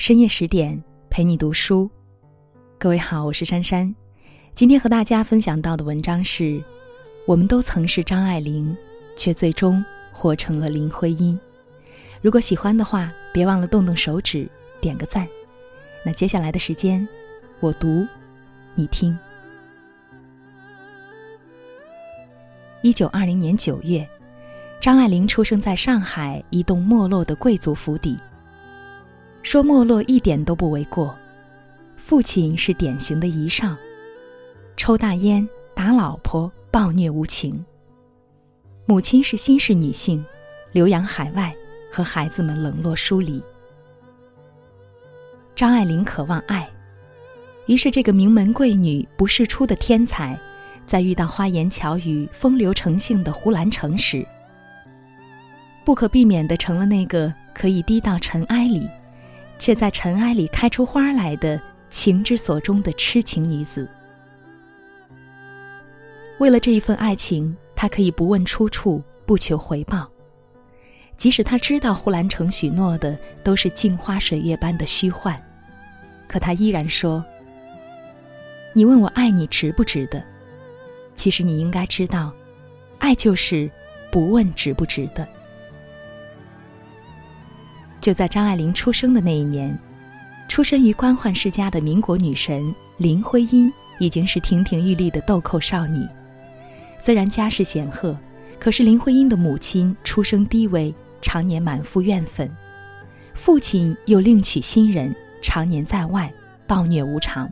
深夜十点陪你读书，各位好，我是珊珊。今天和大家分享到的文章是：我们都曾是张爱玲，却最终活成了林徽因。如果喜欢的话，别忘了动动手指点个赞。那接下来的时间，我读，你听。一九二零年九月，张爱玲出生在上海一栋没落的贵族府邸。说没落一点都不为过，父亲是典型的遗少，抽大烟、打老婆、暴虐无情；母亲是新式女性，流洋海外，和孩子们冷落疏离。张爱玲渴望爱，于是这个名门贵女不世出的天才，在遇到花言巧语、风流成性的胡兰成时，不可避免的成了那个可以低到尘埃里。却在尘埃里开出花来的情之所钟的痴情女子。为了这一份爱情，她可以不问出处，不求回报。即使她知道呼兰成许诺的都是镜花水月般的虚幻，可她依然说：“你问我爱你值不值得？其实你应该知道，爱就是不问值不值得。”就在张爱玲出生的那一年，出身于官宦世家的民国女神林徽因已经是亭亭玉立的豆蔻少女。虽然家世显赫，可是林徽因的母亲出生低微，常年满腹怨愤；父亲又另娶新人，常年在外，暴虐无常。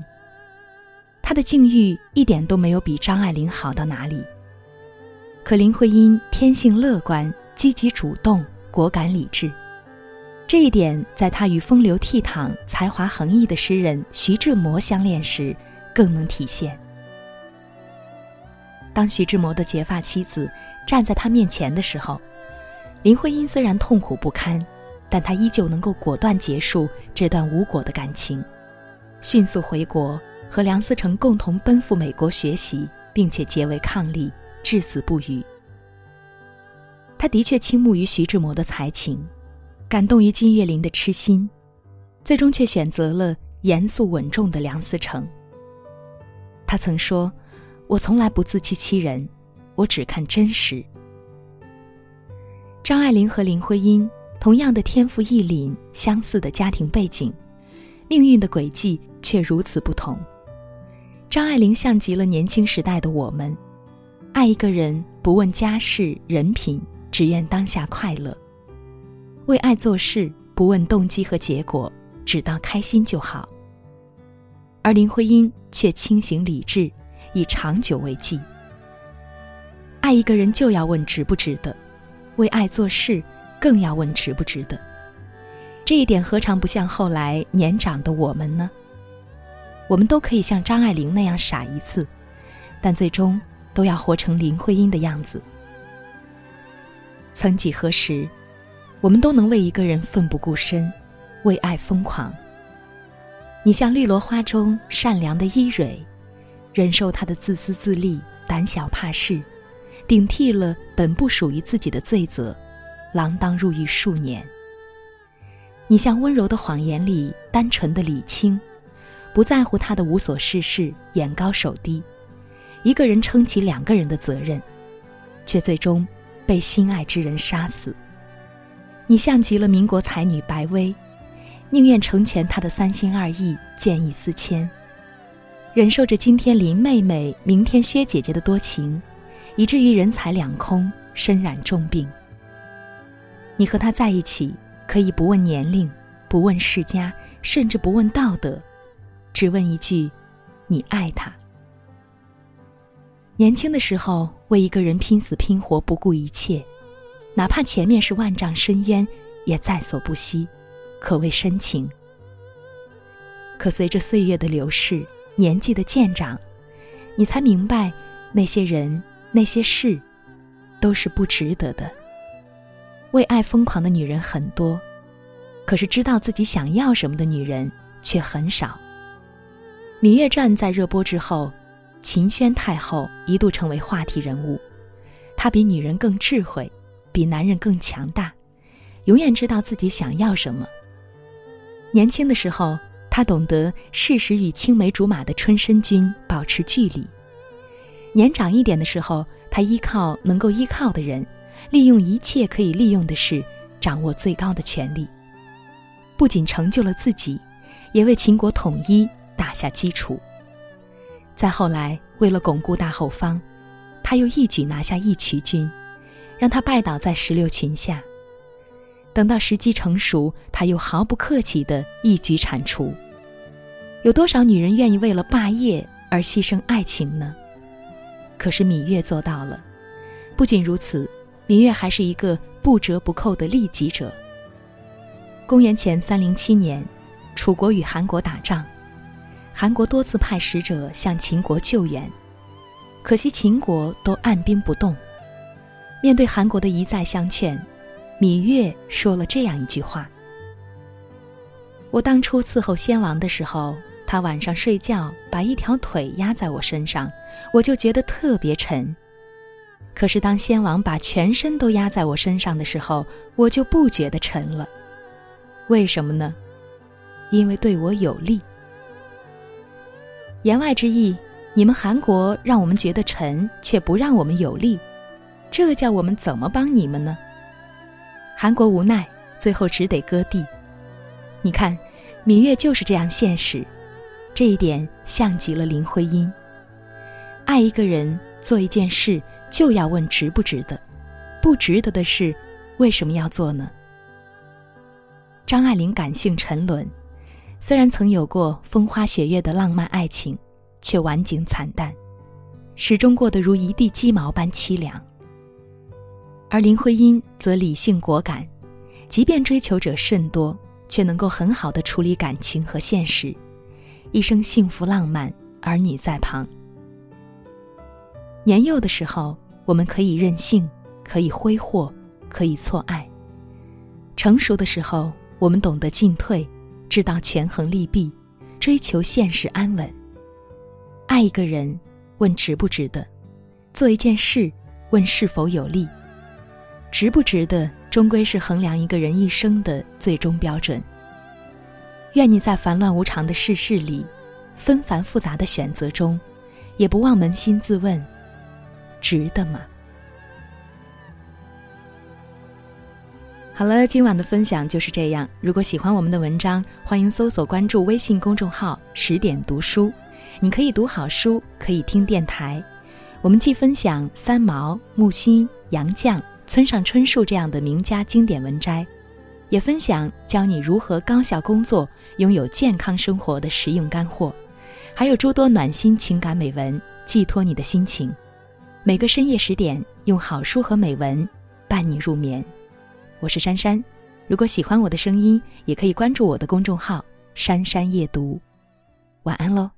她的境遇一点都没有比张爱玲好到哪里。可林徽因天性乐观、积极主动、果敢理智。这一点，在他与风流倜傥、才华横溢的诗人徐志摩相恋时，更能体现。当徐志摩的结发妻子站在他面前的时候，林徽因虽然痛苦不堪，但她依旧能够果断结束这段无果的感情，迅速回国和梁思成共同奔赴美国学习，并且结为伉俪，至死不渝。他的确倾慕于徐志摩的才情。感动于金岳霖的痴心，最终却选择了严肃稳重的梁思成。他曾说：“我从来不自欺欺人，我只看真实。”张爱玲和林徽因同样的天赋异禀，相似的家庭背景，命运的轨迹却如此不同。张爱玲像极了年轻时代的我们，爱一个人不问家世人品，只愿当下快乐。为爱做事，不问动机和结果，只当开心就好。而林徽因却清醒理智，以长久为计。爱一个人就要问值不值得，为爱做事更要问值不值得。这一点何尝不像后来年长的我们呢？我们都可以像张爱玲那样傻一次，但最终都要活成林徽因的样子。曾几何时。我们都能为一个人奋不顾身，为爱疯狂。你像绿萝花中善良的伊蕊，忍受他的自私自利、胆小怕事，顶替了本不属于自己的罪责，锒铛入狱数年。你像温柔的谎言里单纯的李青，不在乎他的无所事事、眼高手低，一个人撑起两个人的责任，却最终被心爱之人杀死。你像极了民国才女白薇，宁愿成全她的三心二意、见异思迁，忍受着今天林妹妹、明天薛姐姐的多情，以至于人财两空，身染重病。你和他在一起，可以不问年龄，不问世家，甚至不问道德，只问一句：你爱他。年轻的时候，为一个人拼死拼活，不顾一切。哪怕前面是万丈深渊，也在所不惜，可谓深情。可随着岁月的流逝，年纪的渐长，你才明白，那些人、那些事，都是不值得的。为爱疯狂的女人很多，可是知道自己想要什么的女人却很少。《芈月传》在热播之后，秦宣太后一度成为话题人物，她比女人更智慧。比男人更强大，永远知道自己想要什么。年轻的时候，他懂得适时与青梅竹马的春申君保持距离；年长一点的时候，他依靠能够依靠的人，利用一切可以利用的事，掌握最高的权力。不仅成就了自己，也为秦国统一打下基础。再后来，为了巩固大后方，他又一举拿下义渠君，让他拜倒在石榴裙下。等到时机成熟，他又毫不客气地一举铲除。有多少女人愿意为了霸业而牺牲爱情呢？可是芈月做到了。不仅如此，芈月还是一个不折不扣的利己者。公元前三零七年，楚国与韩国打仗，韩国多次派使者向秦国救援，可惜秦国都按兵不动。面对韩国的一再相劝。芈月说了这样一句话：“我当初伺候先王的时候，他晚上睡觉把一条腿压在我身上，我就觉得特别沉。可是当先王把全身都压在我身上的时候，我就不觉得沉了。为什么呢？因为对我有利。言外之意，你们韩国让我们觉得沉，却不让我们有利，这叫我们怎么帮你们呢？”韩国无奈，最后只得割地。你看，芈月就是这样现实，这一点像极了林徽因。爱一个人，做一件事，就要问值不值得，不值得的事，为什么要做呢？张爱玲感性沉沦，虽然曾有过风花雪月的浪漫爱情，却晚景惨淡，始终过得如一地鸡毛般凄凉。而林徽因则理性果敢，即便追求者甚多，却能够很好的处理感情和现实，一生幸福浪漫，儿女在旁。年幼的时候，我们可以任性，可以挥霍，可以错爱；成熟的时候，我们懂得进退，知道权衡利弊，追求现实安稳。爱一个人，问值不值得；做一件事，问是否有利。值不值得，终归是衡量一个人一生的最终标准。愿你在烦乱无常的世事里，纷繁复杂的选择中，也不忘扪心自问：值得吗？好了，今晚的分享就是这样。如果喜欢我们的文章，欢迎搜索关注微信公众号“十点读书”，你可以读好书，可以听电台。我们既分享三毛、木心、杨绛。村上春树这样的名家经典文摘，也分享教你如何高效工作、拥有健康生活的实用干货，还有诸多暖心情感美文，寄托你的心情。每个深夜十点，用好书和美文伴你入眠。我是珊珊，如果喜欢我的声音，也可以关注我的公众号“珊珊夜读”。晚安喽。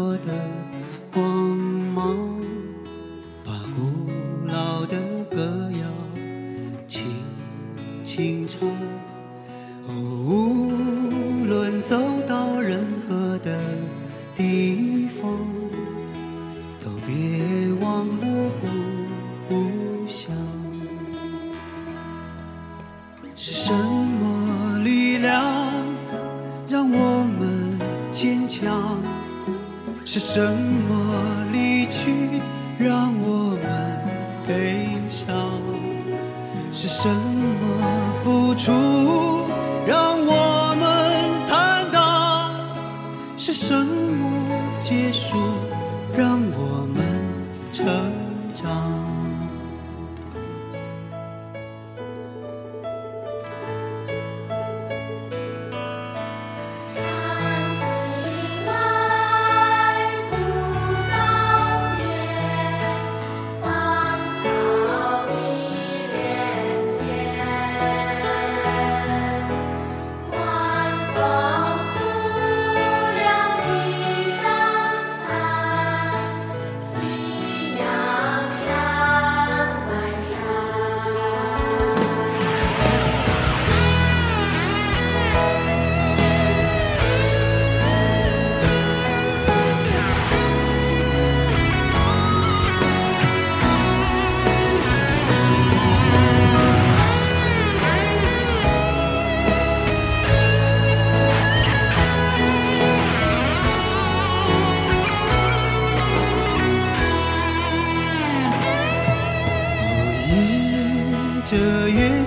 的光芒，把古老的歌谣轻轻唱。哦。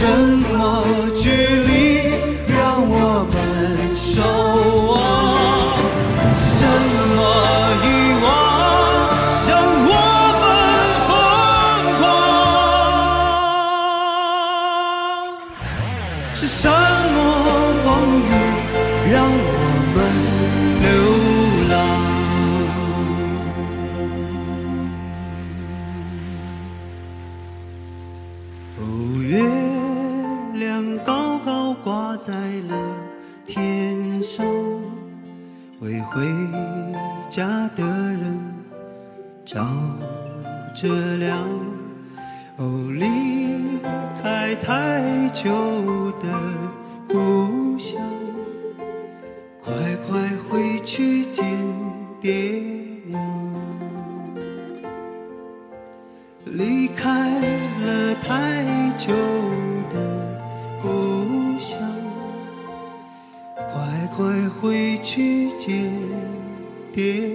什么距离让我们守望？什么遗忘？让我们疯狂？是什么风雨让我照着亮。哦，离开太久的故乡，快快回去见爹娘。离开了太久的故乡，快快回去见爹